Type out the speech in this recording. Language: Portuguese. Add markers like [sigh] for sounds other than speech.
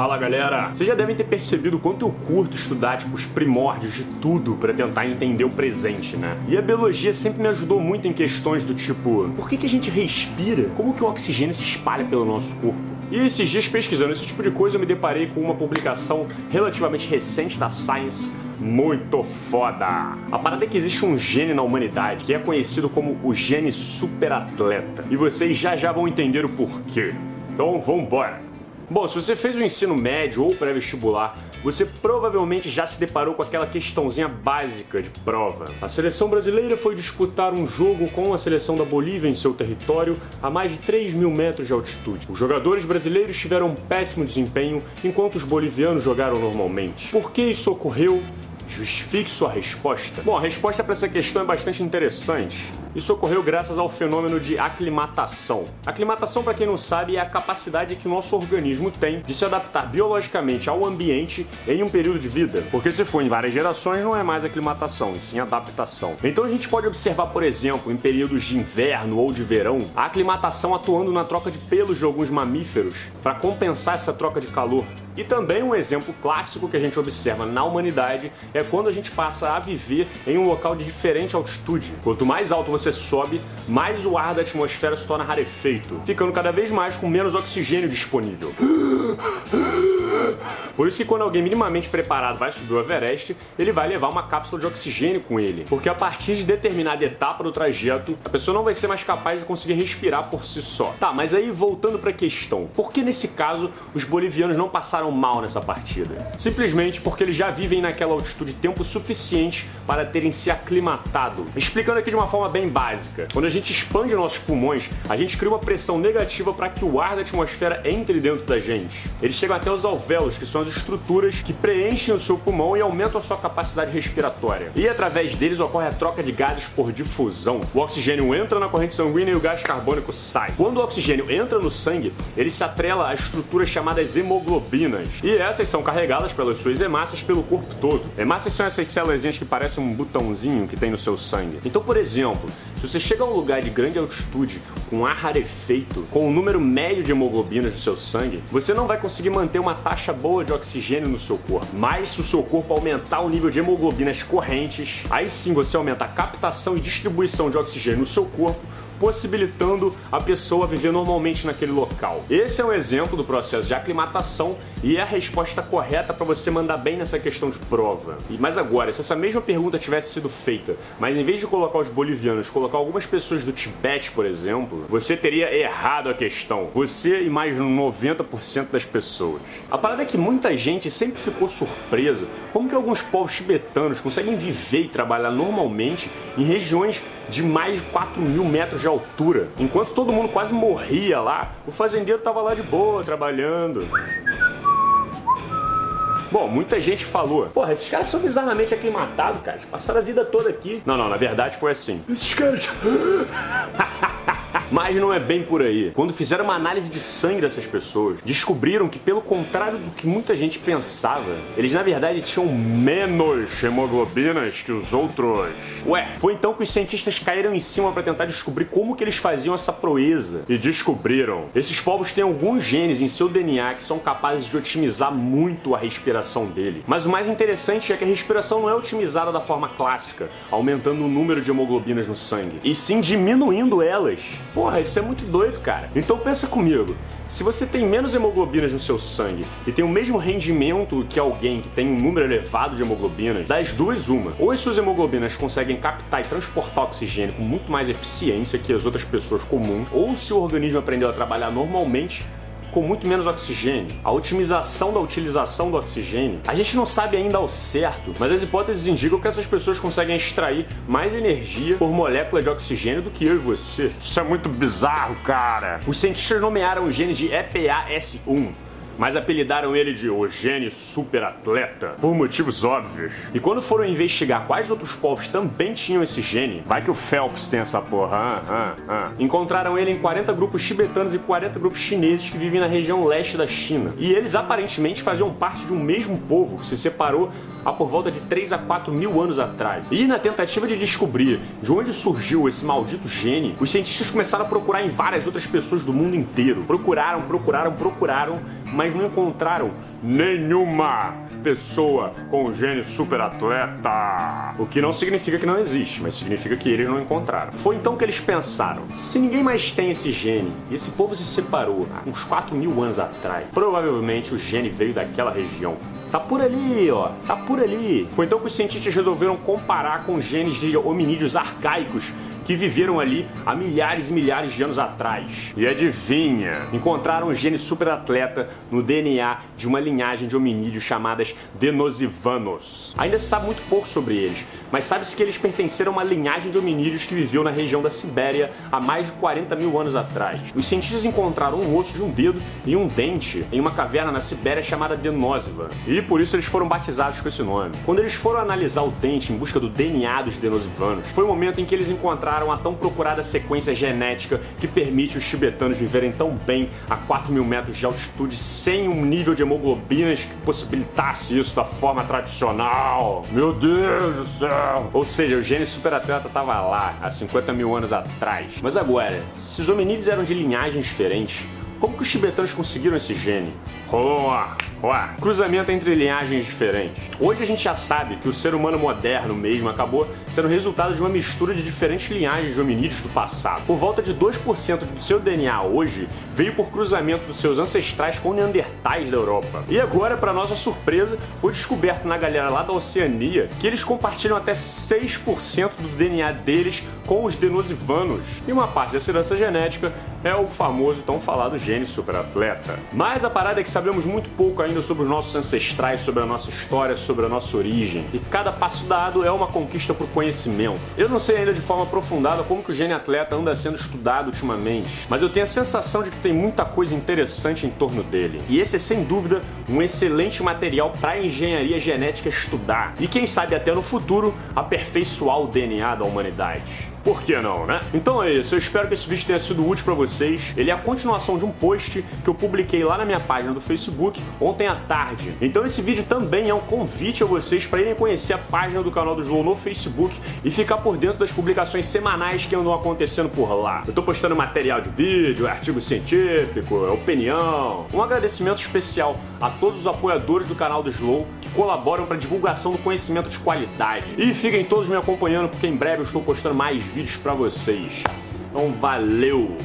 Fala galera! Vocês já devem ter percebido quanto eu curto estudar tipo, os primórdios de tudo para tentar entender o presente, né? E a biologia sempre me ajudou muito em questões do tipo: por que, que a gente respira? Como que o oxigênio se espalha pelo nosso corpo? E esses dias pesquisando esse tipo de coisa eu me deparei com uma publicação relativamente recente da Science muito foda. A parada é que existe um gene na humanidade que é conhecido como o gene superatleta. E vocês já já vão entender o porquê. Então vambora! Bom, se você fez o ensino médio ou pré-vestibular, você provavelmente já se deparou com aquela questãozinha básica de prova. A seleção brasileira foi disputar um jogo com a seleção da Bolívia em seu território a mais de 3 mil metros de altitude. Os jogadores brasileiros tiveram um péssimo desempenho enquanto os bolivianos jogaram normalmente. Por que isso ocorreu? Justifique sua resposta. Bom, a resposta para essa questão é bastante interessante. Isso ocorreu graças ao fenômeno de aclimatação. Aclimatação, para quem não sabe, é a capacidade que o nosso organismo tem de se adaptar biologicamente ao ambiente em um período de vida. Porque se for em várias gerações, não é mais aclimatação, e sim adaptação. Então a gente pode observar, por exemplo, em períodos de inverno ou de verão, a aclimatação atuando na troca de pelos de alguns mamíferos para compensar essa troca de calor. E também um exemplo clássico que a gente observa na humanidade é quando a gente passa a viver em um local de diferente altitude. Quanto mais alto você sobe, mais o ar da atmosfera se torna rarefeito, ficando cada vez mais com menos oxigênio disponível. [gasps] Por isso que quando alguém minimamente preparado vai subir o Everest, ele vai levar uma cápsula de oxigênio com ele, porque a partir de determinada etapa do trajeto, a pessoa não vai ser mais capaz de conseguir respirar por si só. Tá, mas aí voltando para a questão, por que nesse caso os bolivianos não passaram mal nessa partida? Simplesmente porque eles já vivem naquela altitude tempo suficiente para terem se aclimatado. Explicando aqui de uma forma bem básica, quando a gente expande nossos pulmões, a gente cria uma pressão negativa para que o ar da atmosfera entre dentro da gente. Eles chegam até os alvéolos, que são as estruturas que preenchem o seu pulmão e aumentam a sua capacidade respiratória. E através deles ocorre a troca de gases por difusão. O oxigênio entra na corrente sanguínea e o gás carbônico sai. Quando o oxigênio entra no sangue, ele se atrela a estruturas chamadas hemoglobinas. E essas são carregadas pelas suas hemácias pelo corpo todo. Hemácias são essas células que parecem um botãozinho que tem no seu sangue. Então, por exemplo, se você chega a um lugar de grande altitude, com ar rarefeito, com um número médio de hemoglobinas no seu sangue, você não vai conseguir manter uma taxa boa de oxigênio no seu corpo. Mas se o seu corpo aumentar o nível de hemoglobinas correntes, aí sim você aumenta a captação e distribuição de oxigênio no seu corpo, possibilitando a pessoa viver normalmente naquele local. Esse é um exemplo do processo de aclimatação e é a resposta correta para você mandar bem nessa questão de prova. Mas agora, se essa mesma pergunta tivesse sido feita, mas em vez de colocar os bolivianos, colocar algumas pessoas do Tibete, por exemplo, você teria errado a questão. Você e mais 90% das pessoas. A parada é que muita gente sempre ficou surpresa como que alguns povos tibetanos conseguem viver e trabalhar normalmente em regiões de mais de 4 mil metros de altura. Enquanto todo mundo quase morria lá, o fazendeiro tava lá de boa, trabalhando. Bom, muita gente falou, porra, esses caras são bizarramente aclimatados, cara. Passaram a vida toda aqui. Não, não, na verdade foi assim. Esses caras. [laughs] [laughs] Mas não é bem por aí. Quando fizeram uma análise de sangue dessas pessoas, descobriram que, pelo contrário do que muita gente pensava, eles na verdade tinham menos hemoglobinas que os outros. Ué, foi então que os cientistas caíram em cima para tentar descobrir como que eles faziam essa proeza. E descobriram. Esses povos têm alguns genes em seu DNA que são capazes de otimizar muito a respiração dele. Mas o mais interessante é que a respiração não é otimizada da forma clássica, aumentando o número de hemoglobinas no sangue, e sim diminuindo elas. Porra, isso é muito doido, cara. Então pensa comigo. Se você tem menos hemoglobinas no seu sangue e tem o mesmo rendimento que alguém que tem um número elevado de hemoglobinas, das duas uma. Ou as suas hemoglobinas conseguem captar e transportar oxigênio com muito mais eficiência que as outras pessoas comuns, ou se o organismo aprendeu a trabalhar normalmente com muito menos oxigênio. A otimização da utilização do oxigênio, a gente não sabe ainda ao certo, mas as hipóteses indicam que essas pessoas conseguem extrair mais energia por molécula de oxigênio do que eu e você. Isso é muito bizarro, cara. Os cientistas nomearam o gene de EPAS1 mas apelidaram ele de o gene superatleta por motivos óbvios. E quando foram investigar quais outros povos também tinham esse gene, vai que o Phelps tem essa porra, ah, ah, ah. encontraram ele em 40 grupos tibetanos e 40 grupos chineses que vivem na região leste da China. E eles aparentemente faziam parte de um mesmo povo que se separou há por volta de 3 a 4 mil anos atrás. E na tentativa de descobrir de onde surgiu esse maldito gene, os cientistas começaram a procurar em várias outras pessoas do mundo inteiro. Procuraram, procuraram, procuraram, mas não encontraram nenhuma pessoa com gene super atleta. O que não significa que não existe, mas significa que eles não encontraram. Foi então que eles pensaram: se ninguém mais tem esse gene, e esse povo se separou uns 4 mil anos atrás, provavelmente o gene veio daquela região. Tá por ali, ó. Tá por ali. Foi então que os cientistas resolveram comparar com genes de hominídeos arcaicos que viveram ali há milhares e milhares de anos atrás. E adivinha? Encontraram um gene superatleta no DNA de uma linhagem de hominídeos chamadas Denosivanos. Ainda se sabe muito pouco sobre eles, mas sabe-se que eles pertenceram a uma linhagem de hominídeos que viveu na região da Sibéria há mais de 40 mil anos atrás. Os cientistas encontraram um osso de um dedo e um dente em uma caverna na Sibéria chamada Denosva, e por isso eles foram batizados com esse nome. Quando eles foram analisar o dente em busca do DNA dos Denosivanos, foi o momento em que eles encontraram a tão procurada sequência genética que permite os tibetanos viverem tão bem a 4 mil metros de altitude sem um nível de hemoglobinas que possibilitasse isso da forma tradicional. Meu Deus do céu! Ou seja, o gene superatleta estava lá há 50 mil anos atrás. Mas agora, se os hominídeos eram de linhagens diferentes, como que os tibetanos conseguiram esse gene? Boa! Ué, cruzamento entre linhagens diferentes. Hoje a gente já sabe que o ser humano moderno mesmo acabou sendo resultado de uma mistura de diferentes linhagens de hominídeos do passado. Por volta de 2% do seu DNA hoje veio por cruzamento dos seus ancestrais com neandertais da Europa. E agora, para nossa surpresa, foi descoberto na galera lá da Oceania que eles compartilham até 6% do DNA deles com os denosivanos. E uma parte dessa herança genética é o famoso tão falado gene superatleta. Mas a parada é que sabemos muito pouco ainda sobre os nossos ancestrais, sobre a nossa história, sobre a nossa origem. E cada passo dado é uma conquista por conhecimento. Eu não sei ainda de forma aprofundada como que o gene atleta anda sendo estudado ultimamente, mas eu tenho a sensação de que tem muita coisa interessante em torno dele. E esse é sem dúvida um excelente material para a engenharia genética estudar. E quem sabe até no futuro aperfeiçoar o DNA da humanidade. Por que não, né? Então é isso, eu espero que esse vídeo tenha sido útil para vocês. Ele é a continuação de um post que eu publiquei lá na minha página do Facebook ontem à tarde. Então esse vídeo também é um convite a vocês para irem conhecer a página do canal do Slow no Facebook e ficar por dentro das publicações semanais que andam acontecendo por lá. Eu tô postando material de vídeo, artigo científico, opinião. Um agradecimento especial a todos os apoiadores do canal do Slow que colaboram para divulgação do conhecimento de qualidade. E fiquem todos me acompanhando porque em breve eu estou postando mais vídeos para vocês. Então valeu!